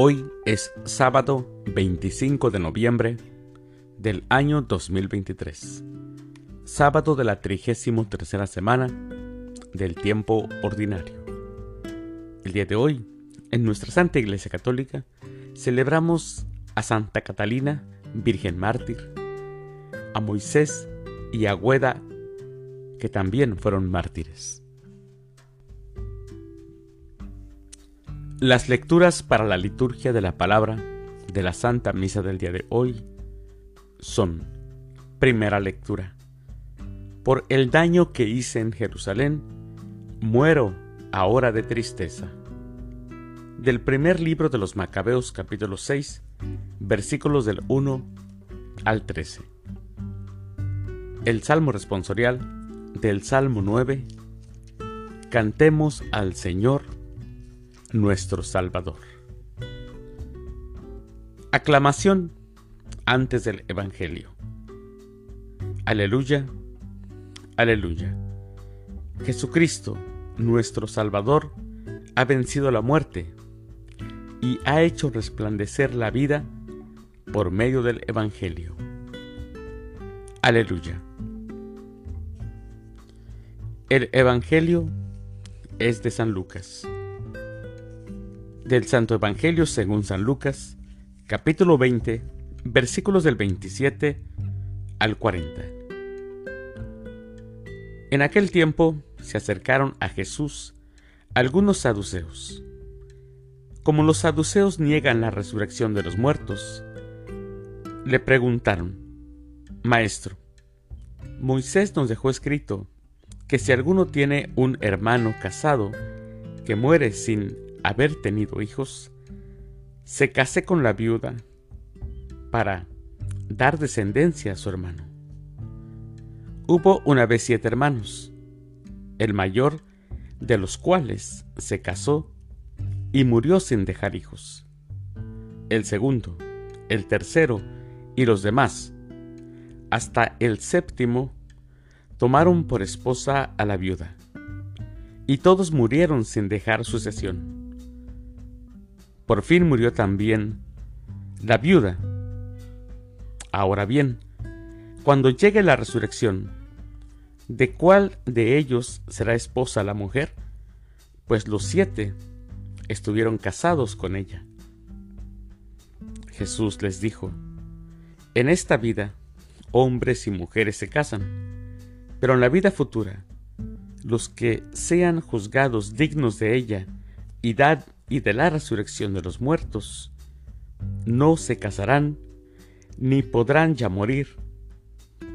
Hoy es sábado 25 de noviembre del año 2023, sábado de la 33 semana del tiempo ordinario. El día de hoy, en nuestra Santa Iglesia Católica, celebramos a Santa Catalina, Virgen Mártir, a Moisés y a Güeda, que también fueron mártires. Las lecturas para la liturgia de la palabra de la Santa Misa del día de hoy son, primera lectura, por el daño que hice en Jerusalén, muero ahora de tristeza. Del primer libro de los Macabeos capítulo 6, versículos del 1 al 13. El Salmo responsorial del Salmo 9. Cantemos al Señor nuestro Salvador. Aclamación antes del Evangelio. Aleluya, aleluya. Jesucristo, nuestro Salvador, ha vencido la muerte y ha hecho resplandecer la vida por medio del Evangelio. Aleluya. El Evangelio es de San Lucas. Del Santo Evangelio según San Lucas, capítulo 20, versículos del 27 al 40. En aquel tiempo se acercaron a Jesús algunos saduceos. Como los saduceos niegan la resurrección de los muertos, le preguntaron, Maestro, Moisés nos dejó escrito que si alguno tiene un hermano casado que muere sin haber tenido hijos, se case con la viuda para dar descendencia a su hermano. Hubo una vez siete hermanos, el mayor de los cuales se casó y murió sin dejar hijos. El segundo, el tercero y los demás, hasta el séptimo, tomaron por esposa a la viuda, y todos murieron sin dejar sucesión. Por fin murió también la viuda. Ahora bien, cuando llegue la resurrección, ¿de cuál de ellos será esposa la mujer? Pues los siete estuvieron casados con ella. Jesús les dijo, En esta vida hombres y mujeres se casan, pero en la vida futura, los que sean juzgados dignos de ella y, y de la resurrección de los muertos, no se casarán ni podrán ya morir,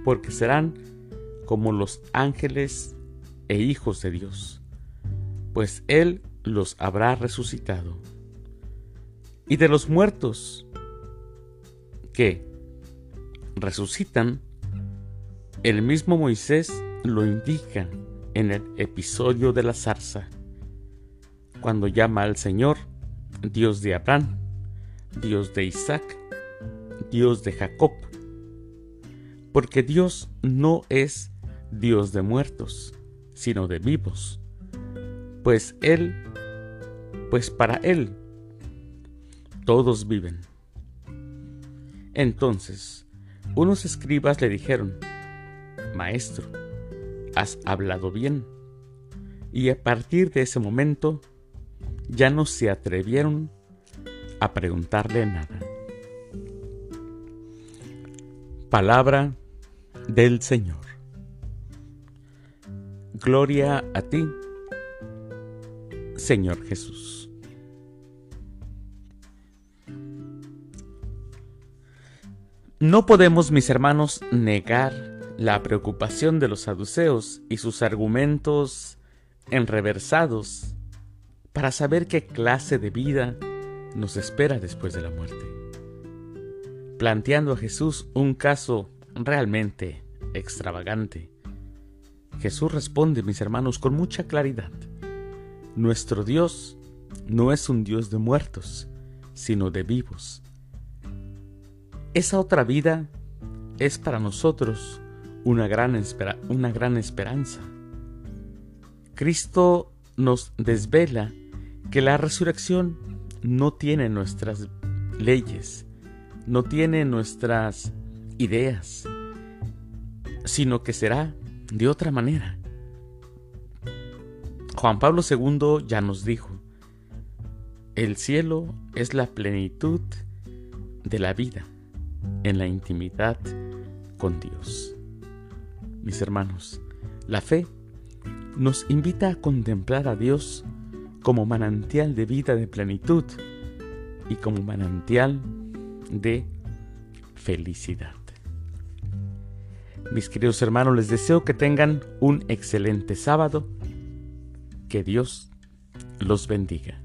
porque serán como los ángeles e hijos de Dios, pues Él los habrá resucitado. Y de los muertos, que resucitan, el mismo Moisés lo indica en el episodio de la zarza, cuando llama al Señor Dios de Abraham, Dios de Isaac, Dios de Jacob, porque Dios no es Dios de muertos, sino de vivos, pues Él, pues para Él todos viven. Entonces, unos escribas le dijeron, Maestro, has hablado bien. Y a partir de ese momento, ya no se atrevieron a preguntarle nada. Palabra del Señor. Gloria a ti, Señor Jesús. No podemos, mis hermanos, negar la preocupación de los saduceos y sus argumentos enreversados para saber qué clase de vida nos espera después de la muerte. Planteando a Jesús un caso realmente extravagante, Jesús responde, mis hermanos, con mucha claridad. Nuestro Dios no es un Dios de muertos, sino de vivos esa otra vida es para nosotros una gran, una gran esperanza. Cristo nos desvela que la resurrección no tiene nuestras leyes, no tiene nuestras ideas, sino que será de otra manera. Juan Pablo II ya nos dijo, el cielo es la plenitud de la vida en la intimidad con Dios. Mis hermanos, la fe nos invita a contemplar a Dios como manantial de vida de plenitud y como manantial de felicidad. Mis queridos hermanos, les deseo que tengan un excelente sábado. Que Dios los bendiga.